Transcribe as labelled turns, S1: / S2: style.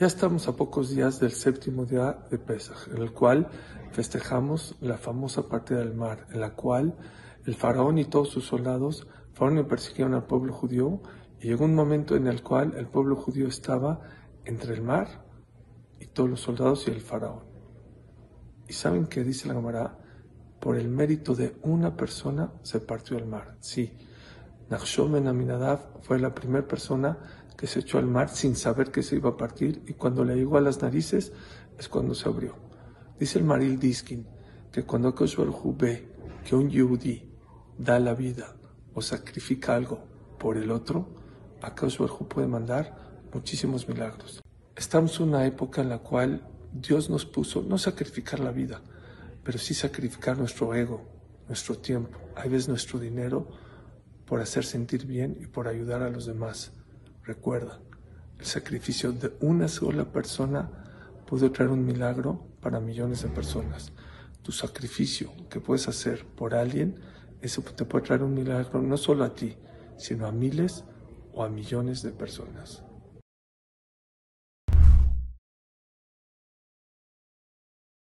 S1: Ya estamos a pocos días del séptimo día de Pesach, en el cual festejamos la famosa partida del mar, en la cual el faraón y todos sus soldados fueron y persiguieron al pueblo judío y llegó un momento en el cual el pueblo judío estaba entre el mar y todos los soldados y el faraón. ¿Y saben qué dice la Gemara? Por el mérito de una persona se partió el mar. Sí, Nachshon Ben Aminadab fue la primera persona que se echó al mar sin saber que se iba a partir y cuando le llegó a las narices es cuando se abrió. Dice el Maril Diskin que cuando Kosh ve que un yudí da la vida o sacrifica algo por el otro, Kosh puede mandar muchísimos milagros. Estamos en una época en la cual Dios nos puso no sacrificar la vida, pero sí sacrificar nuestro ego, nuestro tiempo, a veces nuestro dinero por hacer sentir bien y por ayudar a los demás. Recuerda, el sacrificio de una sola persona puede traer un milagro para millones de personas. Tu sacrificio que puedes hacer por alguien, eso te puede traer un milagro no solo a ti, sino a miles o a millones de personas.